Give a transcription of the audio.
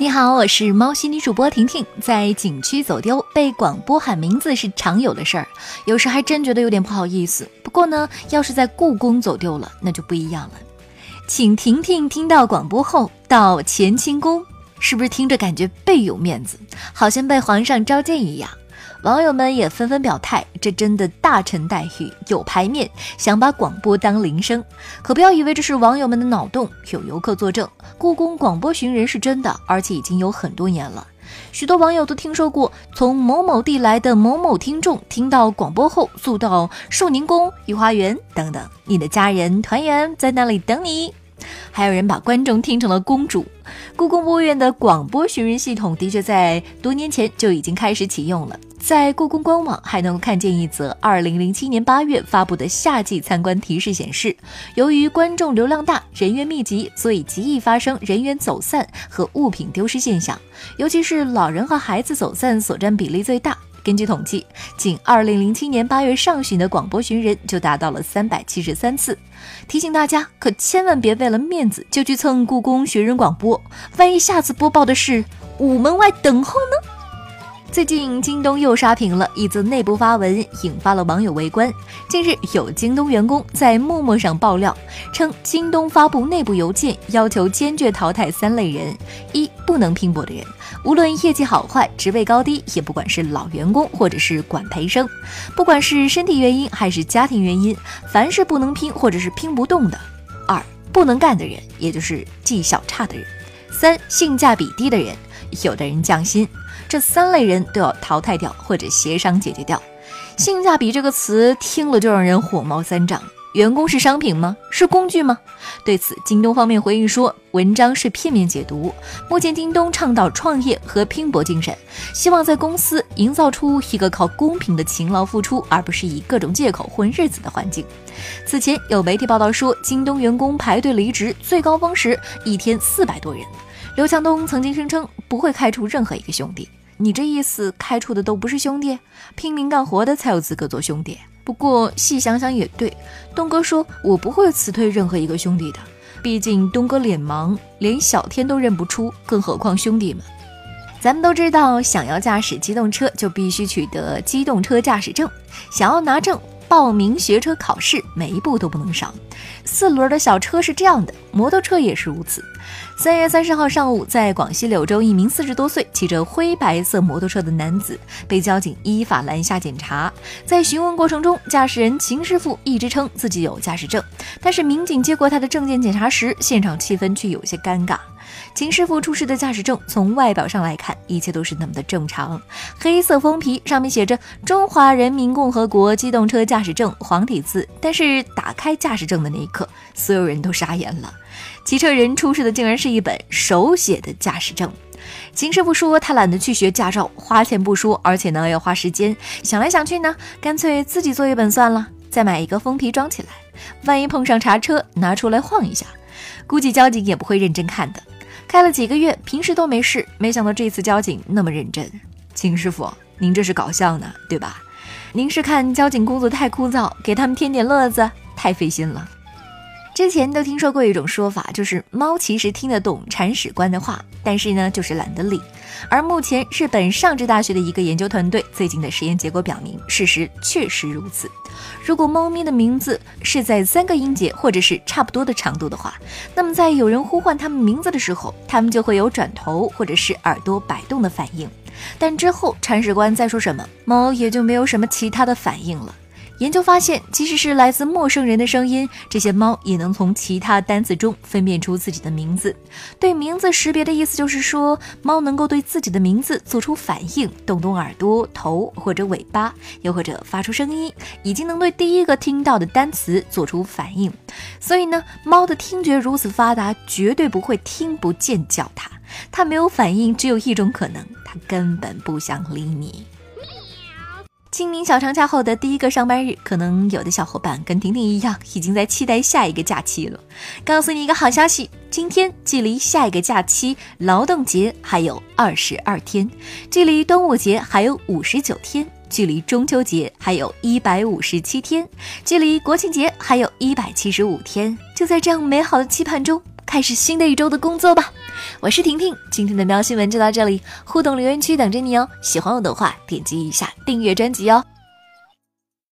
你好，我是猫系女主播婷婷。在景区走丢，被广播喊名字是常有的事儿，有时还真觉得有点不好意思。不过呢，要是在故宫走丢了，那就不一样了。请婷婷听到广播后到乾清宫，是不是听着感觉倍有面子，好像被皇上召见一样？网友们也纷纷表态，这真的大臣待遇有排面，想把广播当铃声。可不要以为这是网友们的脑洞，有游客作证，故宫广播寻人是真的，而且已经有很多年了。许多网友都听说过，从某某地来的某某听众听到广播后，速到寿宁宫、御花园等等，你的家人团圆在那里等你。还有人把观众听成了公主。故宫博物院的广播寻人系统的确在多年前就已经开始启用了。在故宫官网还能够看见一则2007年8月发布的夏季参观提示，显示由于观众流量大、人员密集，所以极易发生人员走散和物品丢失现象，尤其是老人和孩子走散所占比例最大。根据统计，仅2007年8月上旬的广播寻人就达到了373次。提醒大家，可千万别为了面子就去蹭故宫寻人广播，万一下次播报的是“午门外等候”呢？最近，京东又刷屏了一则内部发文，引发了网友围观。近日，有京东员工在陌陌上爆料称，京东发布内部邮件，要求坚决淘汰三类人：一、不能拼搏的人，无论业绩好坏、职位高低，也不管是老员工或者是管培生，不管是身体原因还是家庭原因，凡是不能拼或者是拼不动的；二、不能干的人，也就是绩效差的人；三、性价比低的人，有的人降薪。这三类人都要淘汰掉，或者协商解决掉。性价比这个词听了就让人火冒三丈。员工是商品吗？是工具吗？对此，京东方面回应说，文章是片面解读。目前，京东倡导创业和拼搏精神，希望在公司营造出一个靠公平的勤劳付出，而不是以各种借口混日子的环境。此前有媒体报道说，京东员工排队离职最高峰时一天四百多人。刘强东曾经声称不会开除任何一个兄弟。你这意思，开除的都不是兄弟，拼命干活的才有资格做兄弟。不过细想想也对，东哥说我不会辞退任何一个兄弟的，毕竟东哥脸盲，连小天都认不出，更何况兄弟们。咱们都知道，想要驾驶机动车就必须取得机动车驾驶证，想要拿证。报名学车考试，每一步都不能少。四轮的小车是这样的，摩托车也是如此。三月三十号上午，在广西柳州，一名四十多岁、骑着灰白色摩托车的男子被交警依法拦下检查。在询问过程中，驾驶人秦师傅一直称自己有驾驶证，但是民警接过他的证件检查时，现场气氛却有些尴尬。秦师傅出示的驾驶证，从外表上来看，一切都是那么的正常。黑色封皮上面写着“中华人民共和国机动车驾驶证”黄体字，但是打开驾驶证的那一刻，所有人都傻眼了。骑车人出示的竟然是一本手写的驾驶证。秦师傅说他懒得去学驾照，花钱不说，而且呢要花时间。想来想去呢，干脆自己做一本算了，再买一个封皮装起来，万一碰上查车，拿出来晃一下，估计交警也不会认真看的。开了几个月，平时都没事，没想到这次交警那么认真。秦师傅，您这是搞笑呢，对吧？您是看交警工作太枯燥，给他们添点乐子，太费心了。之前都听说过一种说法，就是猫其实听得懂铲屎官的话，但是呢，就是懒得理。而目前日本上智大学的一个研究团队最近的实验结果表明，事实确实如此。如果猫咪的名字是在三个音节或者是差不多的长度的话，那么在有人呼唤它们名字的时候，它们就会有转头或者是耳朵摆动的反应。但之后铲屎官再说什么，猫也就没有什么其他的反应了。研究发现，即使是来自陌生人的声音，这些猫也能从其他单词中分辨出自己的名字。对名字识别的意思就是说，猫能够对自己的名字做出反应，动动耳朵、头或者尾巴，又或者发出声音，已经能对第一个听到的单词做出反应。所以呢，猫的听觉如此发达，绝对不会听不见叫它。它没有反应，只有一种可能，它根本不想理你。清明小长假后的第一个上班日，可能有的小伙伴跟婷婷一样，已经在期待下一个假期了。告诉你一个好消息，今天距离下一个假期劳动节还有二十二天，距离端午节还有五十九天，距离中秋节还有一百五十七天，距离国庆节还有一百七十五天。就在这样美好的期盼中。开始新的一周的工作吧。我是婷婷，今天的喵新闻就到这里，互动留言区等着你哦。喜欢我的话，点击一下订阅专辑哦。